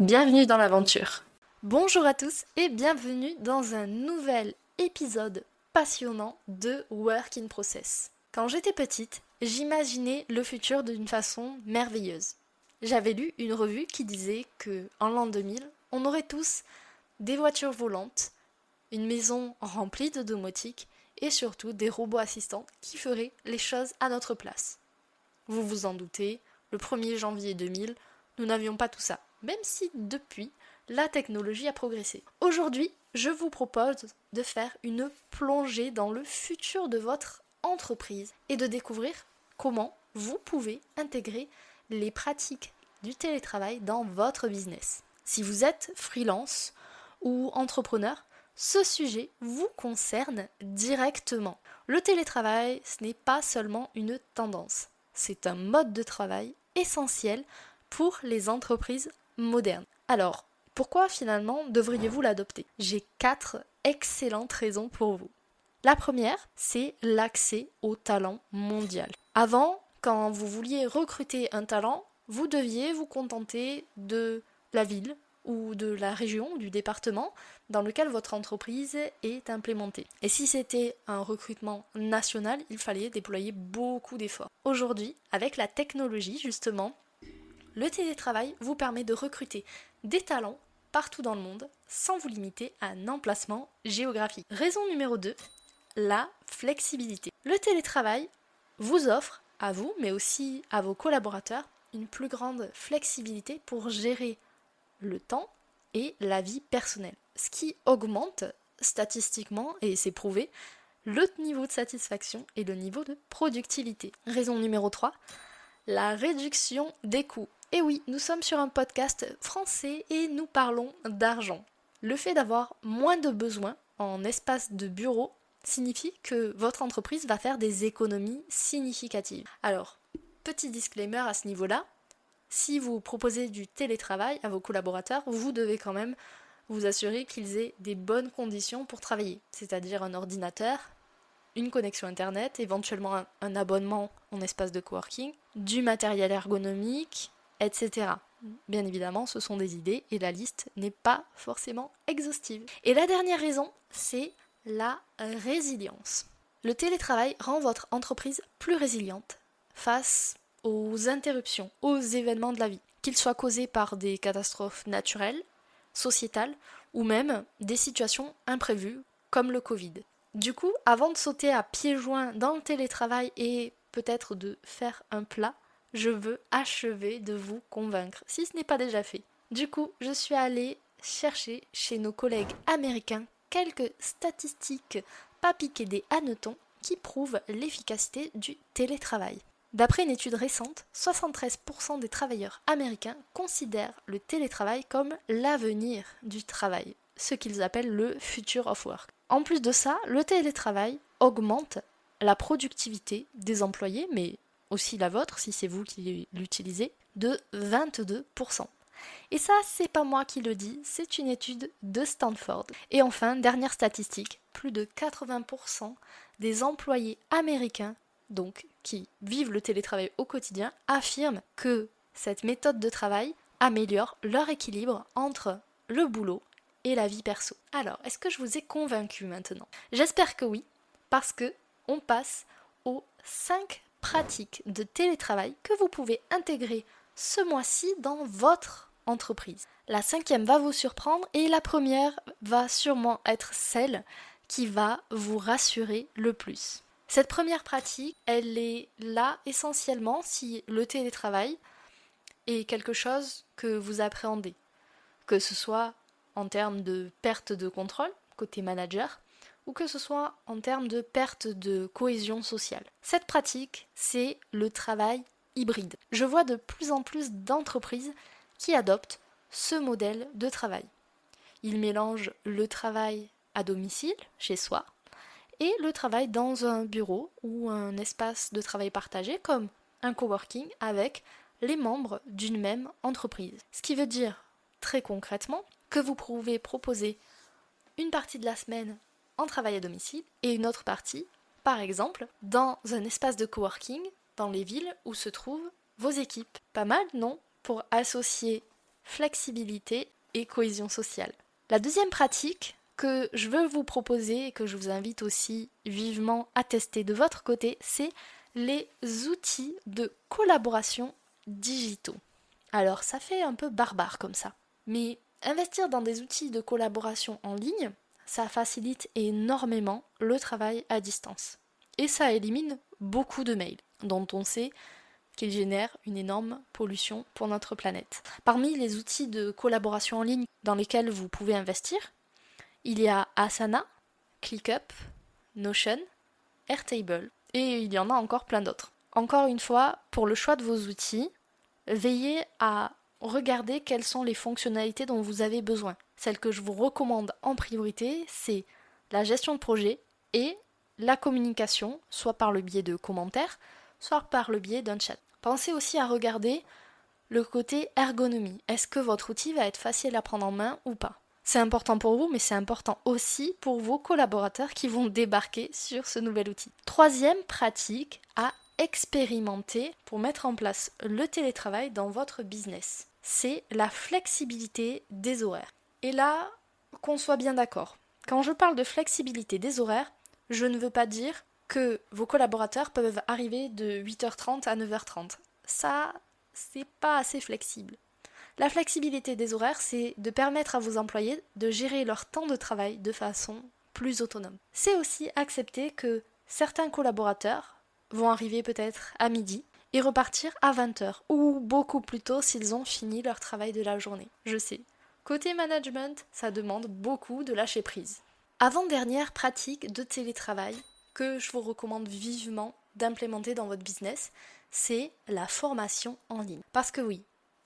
Bienvenue dans l'aventure. Bonjour à tous et bienvenue dans un nouvel épisode passionnant de Work in Process. Quand j'étais petite, j'imaginais le futur d'une façon merveilleuse. J'avais lu une revue qui disait que en l'an 2000, on aurait tous des voitures volantes, une maison remplie de domotique et surtout des robots assistants qui feraient les choses à notre place. Vous vous en doutez, le 1er janvier 2000, nous n'avions pas tout ça même si depuis, la technologie a progressé. Aujourd'hui, je vous propose de faire une plongée dans le futur de votre entreprise et de découvrir comment vous pouvez intégrer les pratiques du télétravail dans votre business. Si vous êtes freelance ou entrepreneur, ce sujet vous concerne directement. Le télétravail, ce n'est pas seulement une tendance, c'est un mode de travail essentiel pour les entreprises Alors, pourquoi finalement devriez-vous l'adopter? J'ai quatre excellentes raisons pour vous. La première, c'est l'accès au talent mondial. Avant, quand vous vouliez recruter un talent, vous deviez vous contenter de la ville ou de la région, du département dans lequel votre entreprise est implémentée. Et si c'était un recrutement national, il fallait déployer beaucoup d'efforts. Aujourd'hui, avec la technologie justement, le télétravail vous permet de recruter des talents partout dans le monde sans vous limiter à un emplacement géographique. Raison numéro 2, la flexibilité. Le télétravail vous offre à vous, mais aussi à vos collaborateurs, une plus grande flexibilité pour gérer le temps et la vie personnelle. Ce qui augmente statistiquement, et c'est prouvé, le niveau de satisfaction et le niveau de productivité. Raison numéro 3, la réduction des coûts. Et oui, nous sommes sur un podcast français et nous parlons d'argent. Le fait d'avoir moins de besoins en espace de bureau signifie que votre entreprise va faire des économies significatives. Alors, petit disclaimer à ce niveau-là, si vous proposez du télétravail à vos collaborateurs, vous devez quand même vous assurer qu'ils aient des bonnes conditions pour travailler, c'est-à-dire un ordinateur, une connexion Internet, éventuellement un, abonnement en espace de coworking, du matériel ergonomique, etc. Bien évidemment, ce sont des idées et la liste n'est pas forcément exhaustive. Et la dernière raison, c'est la résilience. Le télétravail rend votre entreprise plus résiliente face aux interruptions, aux événements de la vie, qu'ils soient causés par des catastrophes naturelles, sociétales ou même des situations imprévues comme le Covid. Du coup, avant de sauter à pieds joints dans le télétravail et peut-être de faire un plat, je veux achever de vous convaincre, si ce n'est pas déjà fait. Du coup, je suis allée chercher chez nos collègues américains quelques statistiques pas piquées des hannetons qui prouvent l'efficacité du télétravail. D'après une étude récente, 73% des travailleurs américains considèrent le télétravail comme l'avenir du travail, ce qu'ils appellent le future of work. En plus de ça, le télétravail augmente la productivité des employés, mais aussi la vôtre si c'est vous qui l'utilisez, de 22%. Et ça, c'est pas moi qui le dis, c'est une étude de Stanford. Et enfin, dernière statistique, plus de 80% des employés américains, donc qui vivent le télétravail au quotidien, affirment que cette méthode de travail améliore leur équilibre entre le boulot et la vie perso. Alors, est-ce que je vous ai convaincu maintenant? J'espère que oui, parce que on passe aux 5 pratiques de télétravail que vous pouvez intégrer ce mois-ci dans votre entreprise. La cinquième va vous surprendre et la première va sûrement être celle qui va vous rassurer le plus. Cette première pratique, elle est là essentiellement si le télétravail est quelque chose que vous appréhendez, que ce soit en termes de perte de contrôle côté manager, ou que ce soit en termes de perte de cohésion sociale. Cette pratique, c'est le travail hybride. Je vois de plus en plus d'entreprises qui adoptent ce modèle de travail. Il mélange le travail à domicile, chez soi, et le travail dans un bureau ou un espace de travail partagé comme un coworking avec les membres d'une même entreprise. Ce qui veut dire très concrètement que vous pouvez proposer une partie de la semaine en travail à domicile et une autre partie, par exemple, dans un espace de coworking dans les villes où se trouvent vos équipes. Pas mal, non? Pour associer flexibilité et cohésion sociale. La deuxième pratique que je veux vous proposer et que je vous invite aussi vivement à tester de votre côté, c'est les outils de collaboration digitaux. Alors ça fait un peu barbare comme ça, mais investir dans des outils de collaboration en ligne, ça facilite énormément le travail à distance. Et ça élimine beaucoup de mails, dont on sait qu'ils génèrent une énorme pollution pour notre planète. Parmi les outils de collaboration en ligne dans lesquels vous pouvez investir, il y a Asana, ClickUp, Notion, Airtable, et il y en a encore plein d'autres. Encore une fois, pour le choix de vos outils, veillez à regarder quelles sont les fonctionnalités dont vous avez besoin. Celle que je vous recommande en priorité, c'est la gestion de projet et la communication, soit par le biais de commentaires, soit par le biais d'un chat. Pensez aussi à regarder le côté ergonomie. Est-ce que votre outil va être facile à prendre en main ou pas? C'est important pour vous, mais c'est important aussi pour vos collaborateurs qui vont débarquer sur ce nouvel outil. Troisième pratique à expérimenter pour mettre en place le télétravail dans votre business. C'est la flexibilité des horaires. Et là, qu'on soit bien d'accord. Quand je parle de flexibilité des horaires, je ne veux pas dire que vos collaborateurs peuvent arriver de 8h30 à 9h30. Ça, c'est pas assez flexible. La flexibilité des horaires, c'est de permettre à vos employés de gérer leur temps de travail de façon plus autonome. C'est aussi accepter que certains collaborateurs vont arriver peut-être à midi et repartir à 20h ou beaucoup plus tôt s'ils ont fini leur travail de la journée. Je sais. Côté management, ça demande beaucoup de lâcher prise. Avant-dernière pratique de télétravail que je vous recommande vivement d'implémenter dans votre business, c'est la formation en ligne. Parce que oui,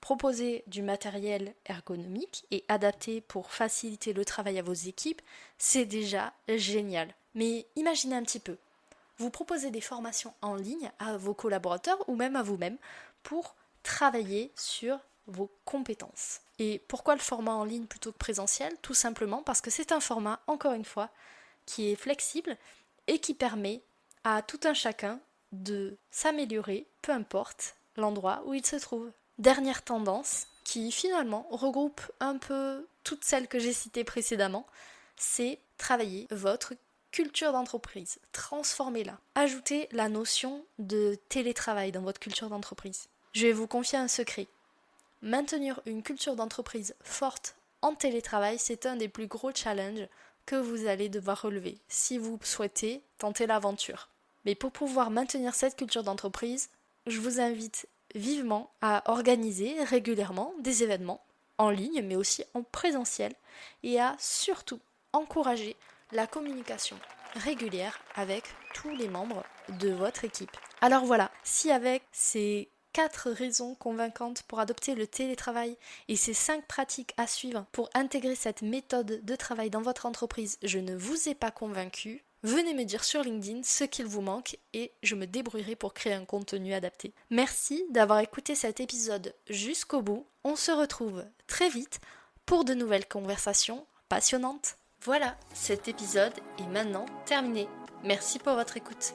proposer du matériel ergonomique et adapté pour faciliter le travail à vos équipes, c'est déjà génial. Mais imaginez un petit peu, vous proposez des formations en ligne à vos collaborateurs ou même à vous-même pour travailler sur vos compétences. Et pourquoi le format en ligne plutôt que présentiel? Tout simplement parce que c'est un format, encore une fois, qui est flexible et qui permet à tout un chacun de s'améliorer, peu importe l'endroit où il se trouve. Dernière tendance, qui finalement regroupe un peu toutes celles que j'ai citées précédemment, c'est travailler votre culture d'entreprise. Transformez-la. Ajoutez la notion de télétravail dans votre culture d'entreprise. Je vais vous confier un secret. Maintenir une culture d'entreprise forte en télétravail, c'est un des plus gros challenges que vous allez devoir relever si vous souhaitez tenter l'aventure. Mais pour pouvoir maintenir cette culture d'entreprise, je vous invite vivement à organiser régulièrement des événements en ligne mais aussi en présentiel et à surtout encourager la communication régulière avec tous les membres de votre équipe. Alors voilà, si avec ces quatre raisons convaincantes pour adopter le télétravail et ces cinq pratiques à suivre pour intégrer cette méthode de travail dans votre entreprise, je ne vous ai pas convaincu, venez me dire sur LinkedIn ce qu'il vous manque et je me débrouillerai pour créer un contenu adapté. Merci d'avoir écouté cet épisode jusqu'au bout. On se retrouve très vite pour de nouvelles conversations passionnantes. Voilà, cet épisode est maintenant terminé. Merci pour votre écoute.